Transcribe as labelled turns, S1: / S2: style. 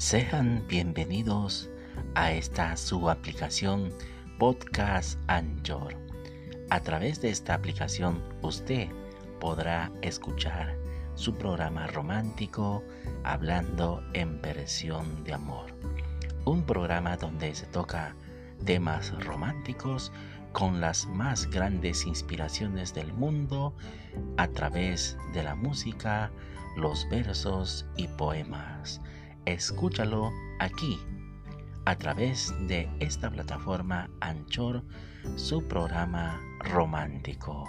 S1: Sean bienvenidos a esta su aplicación Podcast Anchor. A través de esta aplicación usted podrá escuchar su programa romántico Hablando en versión de amor. Un programa donde se toca temas románticos con las más grandes inspiraciones del mundo a través de la música, los versos y poemas escúchalo aquí, a través de esta plataforma Anchor, su programa romántico.